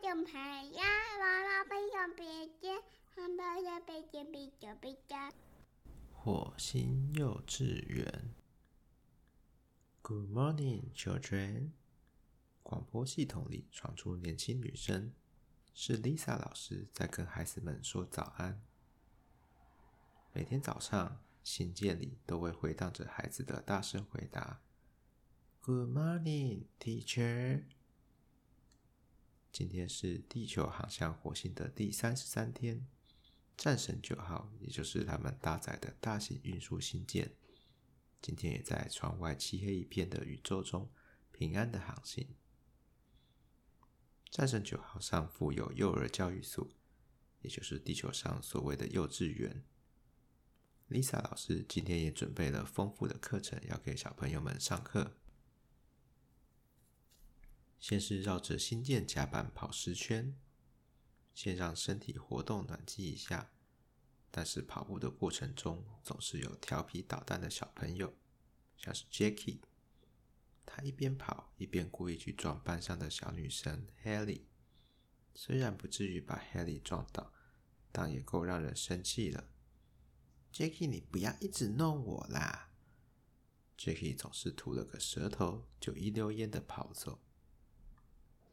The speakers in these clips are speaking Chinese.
种牌呀，娃娃背上背肩，汉堡的背肩背着背着。火星幼稚园，Good morning, children。广播系统里传出年轻女声，是 Lisa 老师在跟孩子们说早安。每天早上，信件里都会回荡着孩子的大声回答：“Good morning, teacher。”今天是地球航向火星的第三十三天，战神九号，也就是他们搭载的大型运输星舰，今天也在窗外漆黑一片的宇宙中平安的航行。战神九号上附有幼儿教育所，也就是地球上所谓的幼稚园。Lisa 老师今天也准备了丰富的课程要给小朋友们上课。先是绕着新建甲板跑十圈，先让身体活动暖机一下。但是跑步的过程中，总是有调皮捣蛋的小朋友，像是 Jackie，他一边跑一边故意去撞班上的小女生 Haley。虽然不至于把 Haley 撞倒，但也够让人生气了。Jackie，你不要一直弄我啦！Jackie 总是吐了个舌头，就一溜烟的跑走。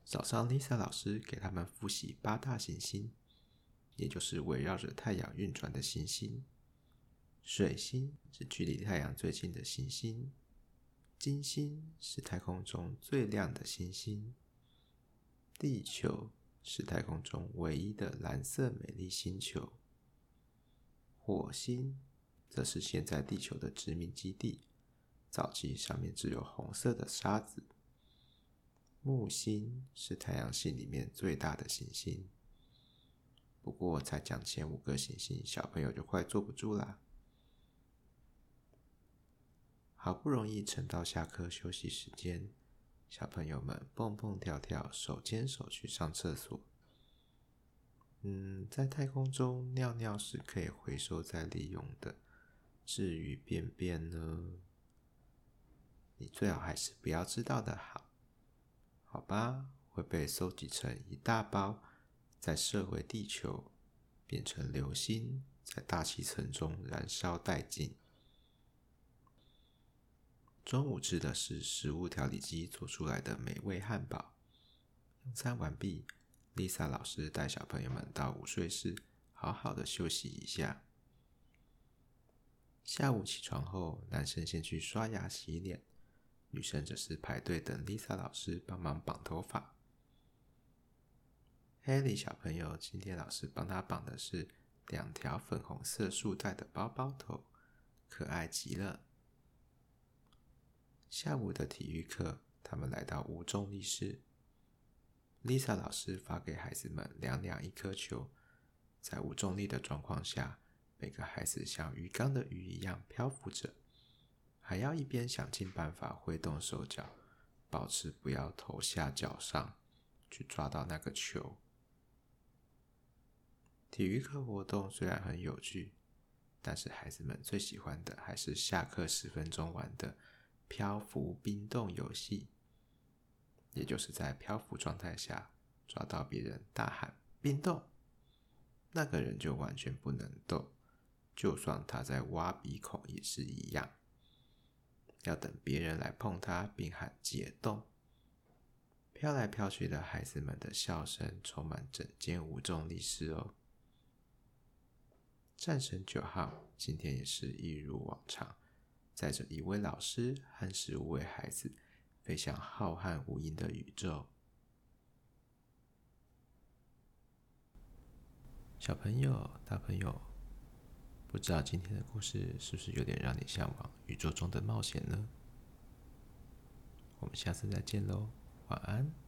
早上，Lisa 老师给他们复习八大行星，也就是围绕着太阳运转的行星。水星是距离太阳最近的行星，金星是太空中最亮的星星，地球是太空中唯一的蓝色美丽星球。火星则是现在地球的殖民基地，早期上面只有红色的沙子。木星是太阳系里面最大的行星，不过才讲前五个行星，小朋友就快坐不住啦。好不容易撑到下课休息时间，小朋友们蹦蹦跳跳，手牵手去上厕所。嗯，在太空中尿尿是可以回收再利用的，至于便便呢？你最好还是不要知道的好，好吧？会被收集成一大包，再射回地球，变成流星，在大气层中燃烧殆尽。中午吃的是食物调理机做出来的美味汉堡，用餐完毕。Lisa 老师带小朋友们到午睡室，好好的休息一下。下午起床后，男生先去刷牙洗脸，女生则是排队等 Lisa 老师帮忙绑头发。Haley 小朋友今天老师帮他绑的是两条粉红色束带的包包头，可爱极了。下午的体育课，他们来到无重力室。Lisa 老师发给孩子们两两一颗球，在无重力的状况下，每个孩子像鱼缸的鱼一样漂浮着，还要一边想尽办法挥动手脚，保持不要头下脚上，去抓到那个球。体育课活动虽然很有趣，但是孩子们最喜欢的还是下课十分钟玩的漂浮冰冻游戏。也就是在漂浮状态下抓到别人大喊“冰冻”，那个人就完全不能动，就算他在挖鼻孔也是一样，要等别人来碰它并喊“解冻”。飘来飘去的孩子们的笑声充满整间无重力室哦。战神九号今天也是一如往常，载着一位老师和十五位孩子。飞向浩瀚无垠的宇宙。小朋友、大朋友，不知道今天的故事是不是有点让你向往宇宙中的冒险呢？我们下次再见喽，晚安。